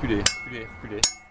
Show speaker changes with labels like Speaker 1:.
Speaker 1: reculez, reculez, reculez.